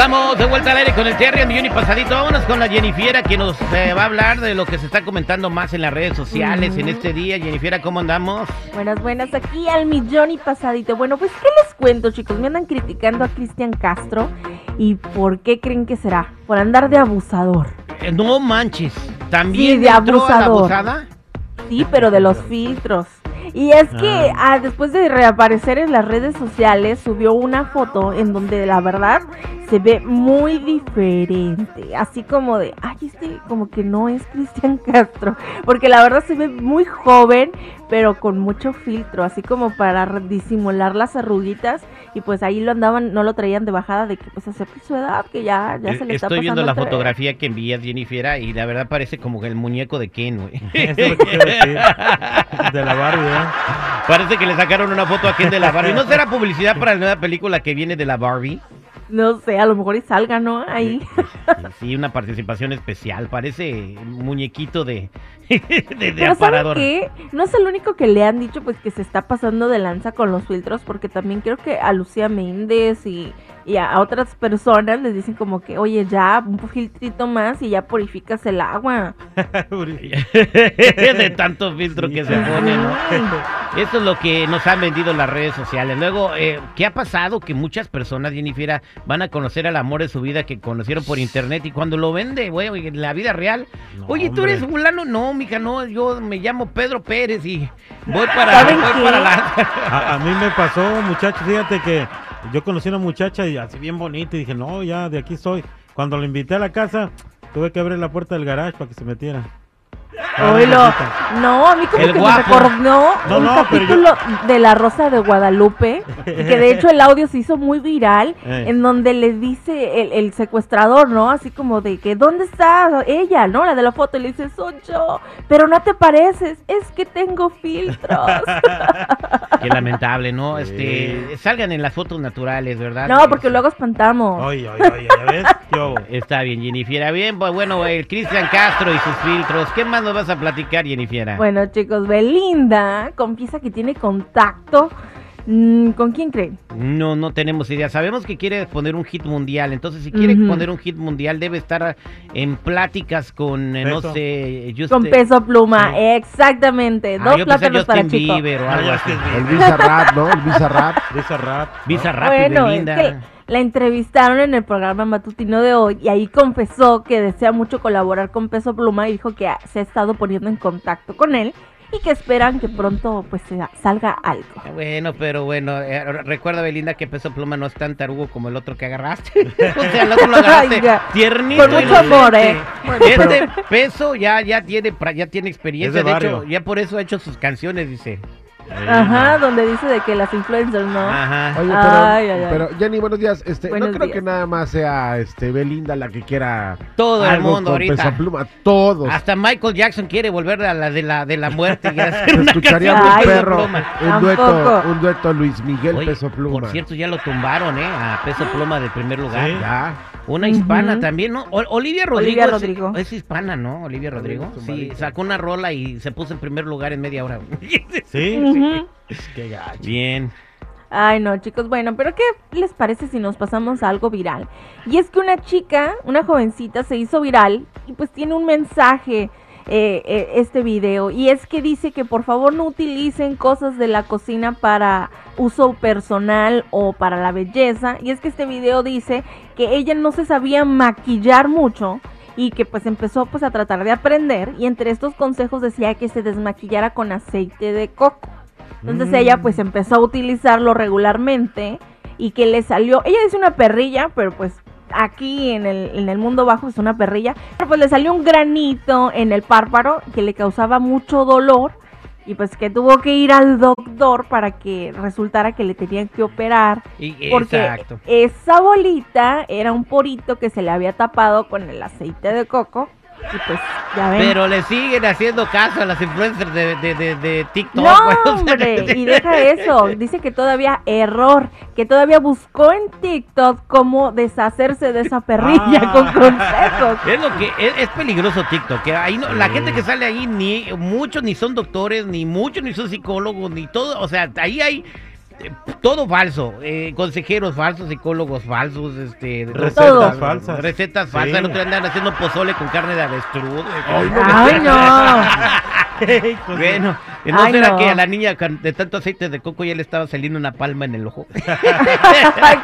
Estamos de vuelta al aire con el Terry Millón y Pasadito. Vámonos con la Jennifiera que nos eh, va a hablar de lo que se está comentando más en las redes sociales en este día. Jennifiera, ¿cómo andamos? Buenas, buenas, aquí al millón y pasadito. Bueno, pues, ¿qué les cuento, chicos? Me andan criticando a Cristian Castro. ¿Y por qué creen que será? Por andar de abusador. Eh, no manches. ¿También Sí, de entró a la abusador. abusada? Sí, pero de los filtros. Y es que ah, después de reaparecer en las redes sociales, subió una foto en donde la verdad se ve muy diferente. Así como de, ay, este como que no es Cristian Castro. Porque la verdad se ve muy joven, pero con mucho filtro. Así como para disimular las arruguitas. Y pues ahí lo andaban, no lo traían de bajada de que pues acepte su edad, que ya, ya se le Eh, está Estoy pasando viendo la fotografía que envías, Jennifiera, y la verdad parece como el muñeco de Ken, güey. De la Barbie, ¿eh? Parece que le sacaron una foto a Ken de la Barbie. ¿No será publicidad para la nueva película que viene de la Barbie? No sé, a lo mejor y salga, ¿no? Ahí. Sí, una participación especial. Parece muñequito de, de, de Pero ¿saben aparador. qué? No es el único que le han dicho pues que se está pasando de lanza con los filtros, porque también creo que a Lucía Méndez y, y a otras personas les dicen como que, oye, ya, un filtrito más y ya purificas el agua. de tanto filtro que se pone, ¿no? Eso es lo que nos han vendido las redes sociales. Luego, eh, ¿qué ha pasado? Que muchas personas, Jennifer, van a conocer al amor de su vida que conocieron por internet y cuando lo vende, güey, en la vida real, No, oye, ¿tú hombre. eres fulano? No, mija, no, yo me llamo Pedro Pérez y voy para, ¿Saben voy para la... A, a mí me pasó, muchachos, fíjate que yo conocí a una muchacha y así bien bonita y dije, no, ya, de aquí soy. Cuando la invité a la casa, tuve que abrir la puerta del garage para que se metiera. Bonita. No, a mí como El que guapo. me recordó No, un no, pero yo- capítulo de La Rosa de Guadalupe, que de hecho el audio se hizo muy viral, Eh. en donde le dice el, el secuestrador, ¿no? Así como de que, ¿dónde está ella, no? La de la foto, y le dice, soy yo, pero no te pareces, es que tengo filtros. Qué lamentable, ¿no? Sí. Este, salgan en las fotos naturales, ¿verdad? no, porque luego espantamos. Oye, oye, oye, ¿ya ves? Está bien, Jennifer. Bien, pues bueno, el Cristian Castro y sus filtros. ¿Qué más nos vas a platicar, Jennifer? Bueno, chicos, Belinda confiesa que tiene contacto. Mm, ¿Con quién creen? No, no tenemos idea. Sabemos que quiere poner un hit mundial. Entonces, si quiere Ujú. poner un hit mundial, debe estar en pláticas con, eh, no Peso. sé, just- Con peso pluma, Sí. exactamente. Ah, Dos yo plátanos para chico. Bieber o algo así. El Bizarrap, ¿no? El Bizarrap. Dice rap. ¿no? Visa Rap y Bueno, es que la entrevistaron en el programa matutino de hoy y ahí confesó que desea mucho colaborar con Peso Pluma y dijo que se ha estado poniendo en contacto con él y que esperan que pronto pues se- salga algo. Bueno, pero bueno, eh, recuerda Belinda que Peso Pluma no es tan tarugo como el otro que agarraste. o sea, el otro lo agarraste tiernito. Con mucho amor, ¿eh? este Peso ya, ya tiene, pra- ya tiene experiencia, de de, hecho, ya por eso ha hecho sus canciones, dice. Ajá, donde dice de que las influencers, ¿no? Ajá. Oye, pero, Ay, ay, ay. pero Jenny, buenos días. Este, Buenos no creo días. que nada más sea este Belinda la que quiera Todo el mundo con ahorita. Peso Pluma, todos. Hasta Michael Jackson quiere volver a la de la de la muerte y hacer una escucharía Peso perro. Un dueto, un dueto Luis Miguel Oye, Peso Pluma. Por cierto, ya lo tumbaron, ¿eh? A Peso Pluma del primer lugar. Sí. Ya. Una hispana también, ¿no? O- Olivia Rodrigo. Olivia es- Rodrigo. Es, hispana, ¿no? Olivia Rodrigo. Sí, sacó una rola y se puso en primer lugar en media hora. ¿Sí? Qué gacho. Bien. Ay, no, chicos. Bueno, pero ¿qué les parece si nos pasamos a algo viral? Y es que una chica, una jovencita, se hizo viral y pues tiene un mensaje. eh, eh, este video y es que dice que por favor no utilicen cosas de la cocina para uso personal o para la belleza y es que este video dice que ella no se sabía maquillar mucho y que pues empezó pues a tratar de aprender y entre estos consejos decía que se desmaquillara con aceite de coco entonces Mm. ella pues empezó a utilizarlo regularmente y que le salió, ella dice una perrilla, pero pues aquí en el, en el mundo bajo es una perrilla, pero pues le salió un granito en el párpado que le causaba mucho dolor y pues que tuvo que ir al doctor para que resultara que le tenían que operar Y- porque exacto. esa bolita era un porito que se le había tapado con el aceite de coco Y pues, ya ven. Pero le siguen haciendo caso a las influencers de, de, de, de TikTok. No, hombre, y deja eso. Dice que todavía error, que todavía buscó en TikTok cómo deshacerse de esa perrilla Ah. con consejos. Es lo que es, es peligroso TikTok. que ahí no- la gente que sale ahí ni muchos ni son doctores, ni muchos ni son psicólogos, ni todo, o sea, ahí hay eh, todo falso, eh, consejeros falsos, psicólogos falsos, este, Recetas falsas. recetas Sí. falsas, el otro andan haciendo pozole con carne de avestruz. Ay, no. Bueno, ¿no Ay, será no. que a la niña de tanto aceite de coco ya le estaba saliendo una palma en el ojo? Ay,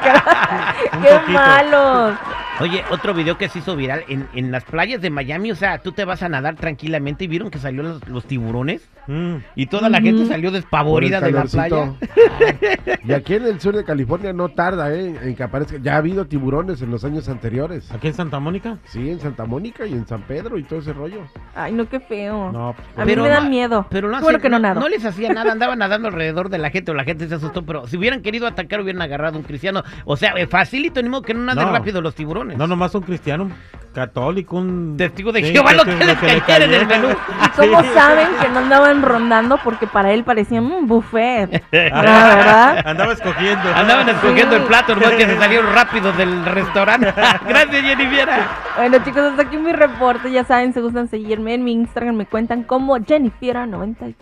Qué malos. Oye, otro video que se hizo viral en, en las playas de Miami, o sea, tú te vas a nadar tranquilamente y vieron que salió los, los tiburones Mm. y toda la gente salió despavorida de la playa. y aquí en el sur de California no tarda, ¿eh? En que aparezca. Ya ha habido tiburones en los años anteriores. ¿Aquí en Santa Mónica? Sí, en Santa Mónica y en San Pedro y todo ese rollo. Ay, no, qué feo. No, pues, A mí me dan no- miedo. Pero no, que no no, nado. no les hacía nada, andaban nadando alrededor de la gente o la gente se asustó, pero si hubieran querido atacar hubieran agarrado a un cristiano. O sea, eh, facilito, ni modo que no naden No. rápido los tiburones. No, nomás un cristiano, un católico, un... Testigo de Sí, Jehová lo que que le en el menú. ¿Y cómo saben que no andaban rondando? Porque para él parecía un buffet. La verdad. Andaba escogiendo. Andaban escogiendo Sí. el plato, no que se salieron rápido del restaurante. Gracias, Jennifer. Bueno, chicos, hasta aquí mi reporte. Ya saben, si gustan seguirme en mi Instagram, me cuentan como Jennifiera94.